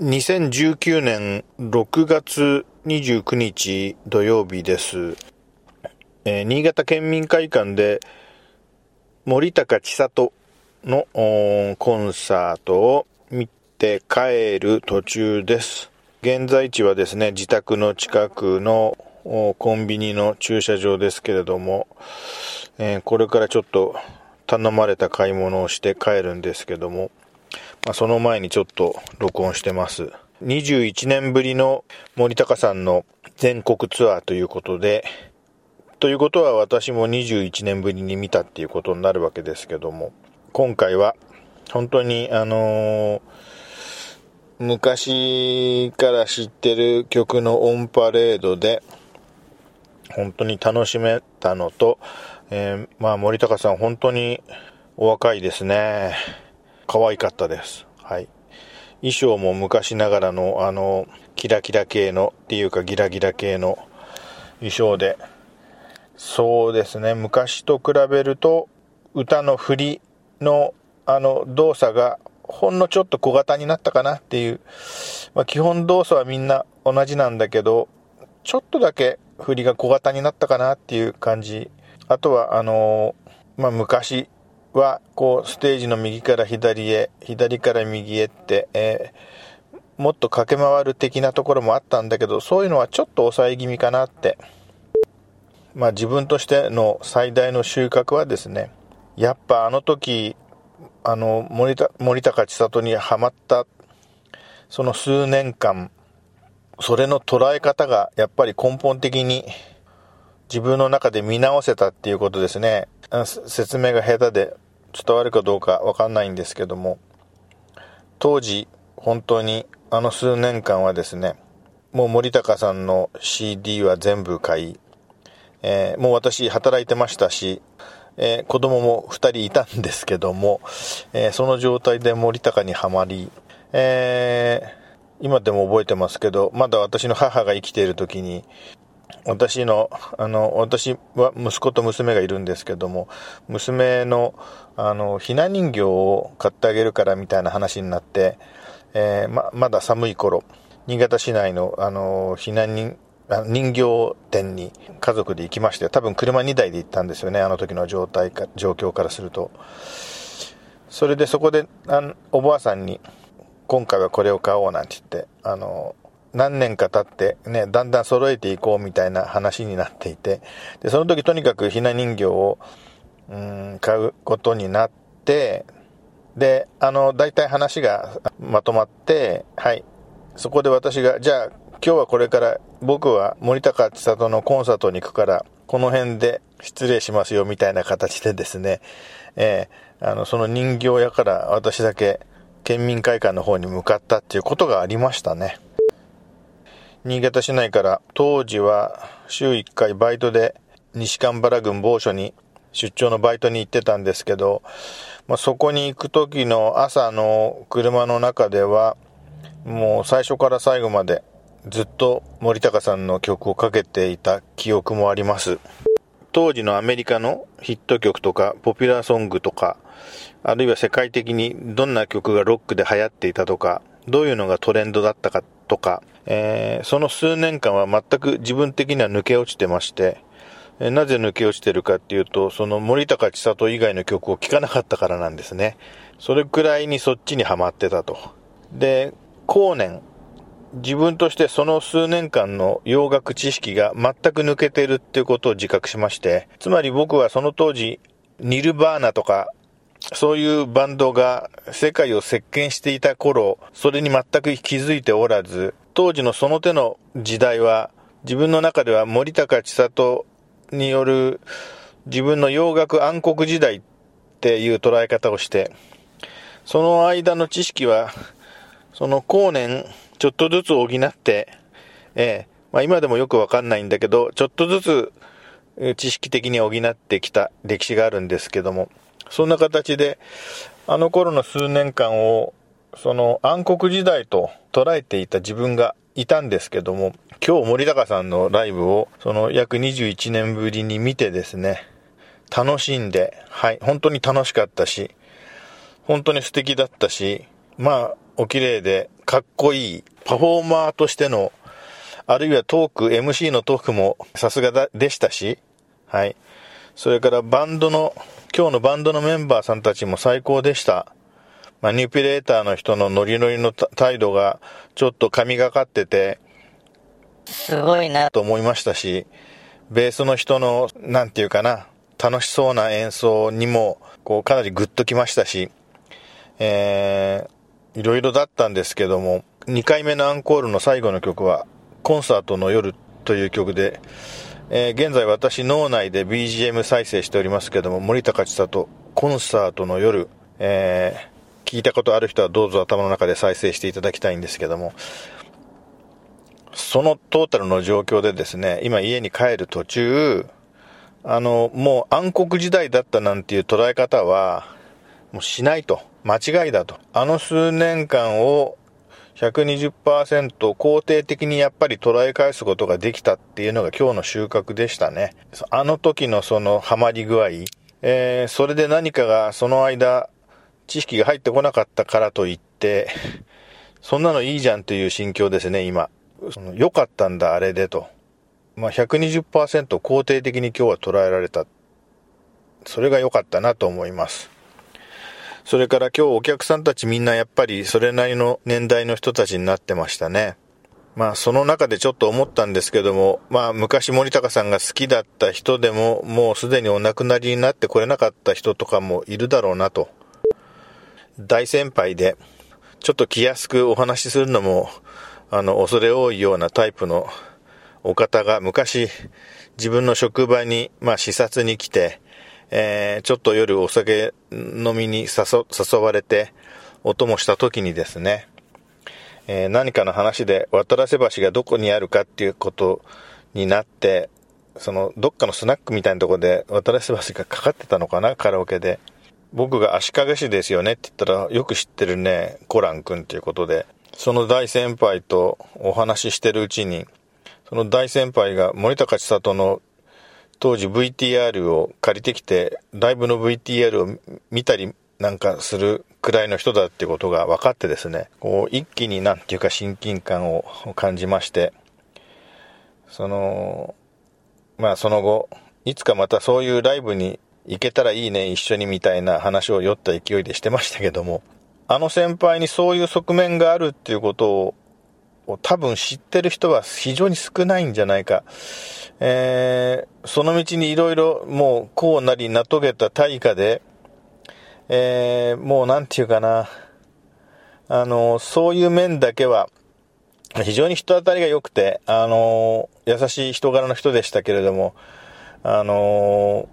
2019年6月29日土曜日です。えー、新潟県民会館で森高千里のコンサートを見て帰る途中です。現在地はですね、自宅の近くのコンビニの駐車場ですけれども、えー、これからちょっと頼まれた買い物をして帰るんですけども、まあ、その前にちょっと録音してます。21年ぶりの森高さんの全国ツアーということで、ということは私も21年ぶりに見たっていうことになるわけですけども、今回は本当にあのー、昔から知ってる曲のオンパレードで、本当に楽しめたのと、えー、まあ森高さん本当にお若いですね。可愛かったです。はい。衣装も昔ながらのあの、キラキラ系のっていうかギラギラ系の衣装で、そうですね、昔と比べると歌の振りのあの動作がほんのちょっと小型になったかなっていう、まあ、基本動作はみんな同じなんだけど、ちょっとだけ振りが小型になったかなっていう感じ。あとは、あのまあ、昔は、こう、ステージの右から左へ、左から右へって、えー、もっと駆け回る的なところもあったんだけど、そういうのはちょっと抑え気味かなって。まあ自分としての最大の収穫はですね、やっぱあの時、あの、森田、森高千里にはまった、その数年間、それの捉え方がやっぱり根本的に自分の中で見直せたっていうことですね。説明が下手で伝わるかどうかわかんないんですけども、当時本当にあの数年間はですね、もう森高さんの CD は全部買い、えー、もう私働いてましたし、えー、子供も2人いたんですけども、えー、その状態で森高にはまり、え今でも覚えてますけど、まだ私の母が生きている時に、私の、あの、私は息子と娘がいるんですけども、娘の、あの、ひな人形を買ってあげるからみたいな話になって、えー、ま、まだ寒い頃、新潟市内の、あの、ひな人、人形店に家族で行きまして、多分車2台で行ったんですよね、あの時の状態か、状況からすると。それでそこで、あおばあさんに、今回はこれを買おうなんて言って、あの、何年か経ってね、だんだん揃えていこうみたいな話になっていて、で、その時とにかくひな人形を、うん、買うことになって、で、あの、大体話がまとまって、はい。そこで私が、じゃあ、今日はこれから僕は森高千里のコンサートに行くから、この辺で失礼しますよみたいな形でですね、えー、あの、その人形屋から私だけ県民会館の方に向かったっていうことがありましたね。新潟市内から当時は週1回バイトで西蒲原郡某所に出張のバイトに行ってたんですけど、まあ、そこに行く時の朝の車の中ではもう最初から最後までずっと森高さんの曲をかけていた記憶もあります。当時のアメリカのヒット曲とかポピュラーソングとか、あるいは世界的にどんな曲がロックで流行っていたとか、どういうのがトレンドだったかとか、えー、その数年間は全く自分的には抜け落ちてまして、えー、なぜ抜け落ちてるかっていうと、その森高千里以外の曲を聴かなかったからなんですね。それくらいにそっちにはまってたと。で、後年、自分としてその数年間の洋楽知識が全く抜けてるっていうことを自覚しまして、つまり僕はその当時、ニルバーナとか、そういうバンドが世界を席巻していた頃、それに全く気づいておらず、当時のその手の時代は、自分の中では森高千里による自分の洋楽暗黒時代っていう捉え方をして、その間の知識は、その後年、ちょっとずつ補って、ええまあ、今でもよくわかんないんだけど、ちょっとずつ知識的に補ってきた歴史があるんですけども、そんな形で、あの頃の数年間を、その暗黒時代と捉えていた自分がいたんですけども、今日森高さんのライブを、その約21年ぶりに見てですね、楽しんで、はい、本当に楽しかったし、本当に素敵だったし、まあ、お綺麗でかっこいいパフォーマーとしての、あるいはトーク、MC のトークもさすがでしたし、はい。それからバンドの、今日のバンドのメンバーさんたちも最高でした。マニピュレーターの人のノリノリの態度がちょっと神がかってて、すごいなと思いましたし、ベースの人の、なんていうかな、楽しそうな演奏にも、こう、かなりグッときましたし、えー、いろいろだったんですけども、2回目のアンコールの最後の曲は、コンサートの夜という曲で、えー、現在私脳内で BGM 再生しておりますけども、森高千里、コンサートの夜、えー、聞いたことある人はどうぞ頭の中で再生していただきたいんですけども、そのトータルの状況でですね、今家に帰る途中、あの、もう暗黒時代だったなんていう捉え方は、もうしないと。間違いだと。あの数年間を120%肯定的にやっぱり捉え返すことができたっていうのが今日の収穫でしたね。あの時のそのハマり具合、えー、それで何かがその間知識が入ってこなかったからといって、そんなのいいじゃんという心境ですね、今。その良かったんだ、あれでと。まあ、120%肯定的に今日は捉えられた。それが良かったなと思います。それから今日お客さんたちみんなやっぱりそれなりの年代の人たちになってましたね。まあその中でちょっと思ったんですけども、まあ昔森高さんが好きだった人でももうすでにお亡くなりになってこれなかった人とかもいるだろうなと。大先輩で、ちょっと気安くお話しするのも、あの、恐れ多いようなタイプのお方が昔自分の職場に、まあ視察に来て、えー、ちょっと夜お酒飲みに誘われて、お供した時にですね、えー、何かの話で渡良瀬橋がどこにあるかっていうことになって、その、どっかのスナックみたいなとこで渡良瀬橋がかかってたのかな、カラオケで。僕が足利市ですよねって言ったら、よく知ってるね、コラン君っていうことで、その大先輩とお話ししてるうちに、その大先輩が森高千里の当時 VTR を借りてきて、ライブの VTR を見たりなんかするくらいの人だってことが分かってですね、こう一気になんていうか親近感を感じまして、その、まあその後、いつかまたそういうライブに行けたらいいね、一緒にみたいな話を酔った勢いでしてましたけども、あの先輩にそういう側面があるっていうことを多分知ってる人は非常に少ないんじゃないか。えー、その道にいろいろもうこうなりなとげた大化で、えー、もうなんていうかな、あの、そういう面だけは、非常に人当たりが良くて、あの、優しい人柄の人でしたけれども、あの、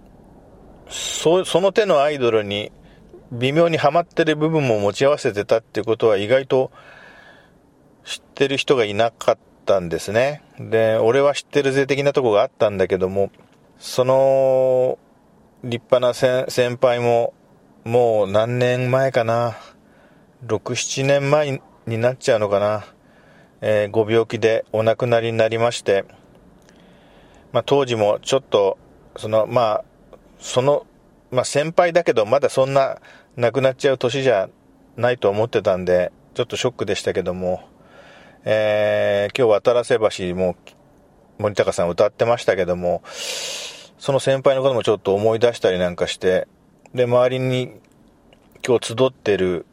そその手のアイドルに微妙にはまってる部分も持ち合わせてたっていうことは意外と知ってる人がいなかったんですね。で、俺は知ってるぜ的なとこがあったんだけども、その立派な先輩ももう何年前かな、6、7年前になっちゃうのかな、えー、ご病気でお亡くなりになりまして、まあ、当時もちょっと、その、まあ、その、まあ、先輩だけど、まだそんな亡くなっちゃう年じゃないと思ってたんで、ちょっとショックでしたけども、えー、今日渡良瀬橋も森高さん歌ってましたけども、その先輩のこともちょっと思い出したりなんかして、で、周りに今日集ってる、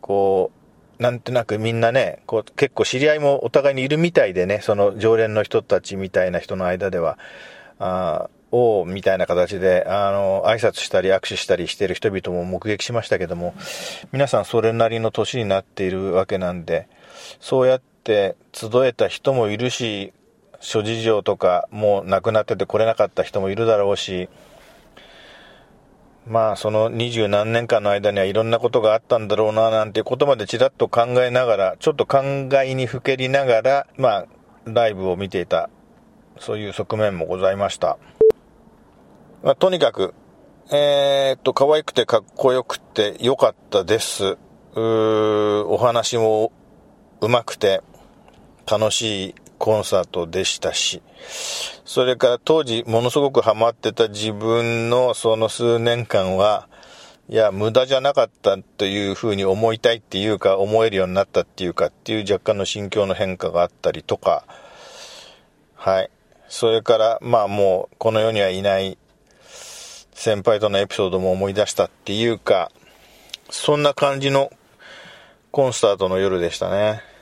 こう、なんとなくみんなね、こう結構知り合いもお互いにいるみたいでね、その常連の人たちみたいな人の間では、あおみたいな形で、あの、挨拶したり握手したりしてる人々も目撃しましたけども、皆さんそれなりの年になっているわけなんで、そうやってって集えた人もいるし、諸事情とかもう亡くなってて来れなかった人もいるだろうし、まあその二十何年間の間にはいろんなことがあったんだろうななんてことまでちらっと考えながら、ちょっと考えにふけりながら、まあライブを見ていた、そういう側面もございました。まあ、とにかく、えー、っと、可愛くてかっこよくてよかったです。うーお話もうまくて、楽しいコンサートでしたし、それから当時ものすごくハマってた自分のその数年間は、いや、無駄じゃなかったというふうに思いたいっていうか、思えるようになったっていうかっていう若干の心境の変化があったりとか、はい。それから、まあもう、この世にはいない先輩とのエピソードも思い出したっていうか、そんな感じのコンサートの夜でしたね。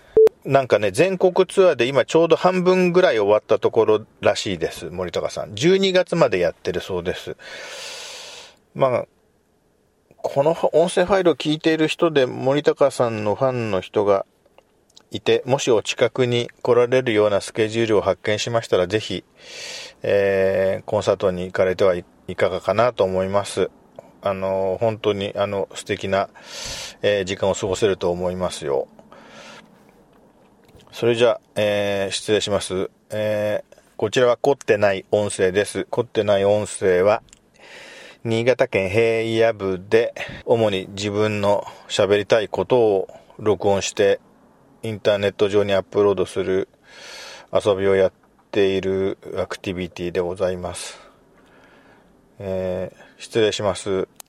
なんかね、全国ツアーで今ちょうど半分ぐらい終わったところらしいです。森高さん。12月までやってるそうです。まあ、この音声ファイルを聞いている人で森高さんのファンの人がいて、もしお近くに来られるようなスケジュールを発見しましたら、ぜひ、えー、コンサートに行かれてはいかがかなと思います。あの、本当に、あの、素敵な、えー、時間を過ごせると思いますよ。それじゃあ、えー、失礼します。えー、こちらは凝ってない音声です。凝ってない音声は、新潟県平野部で、主に自分の喋りたいことを録音して、インターネット上にアップロードする遊びをやっているアクティビティでございます。えー、失礼します。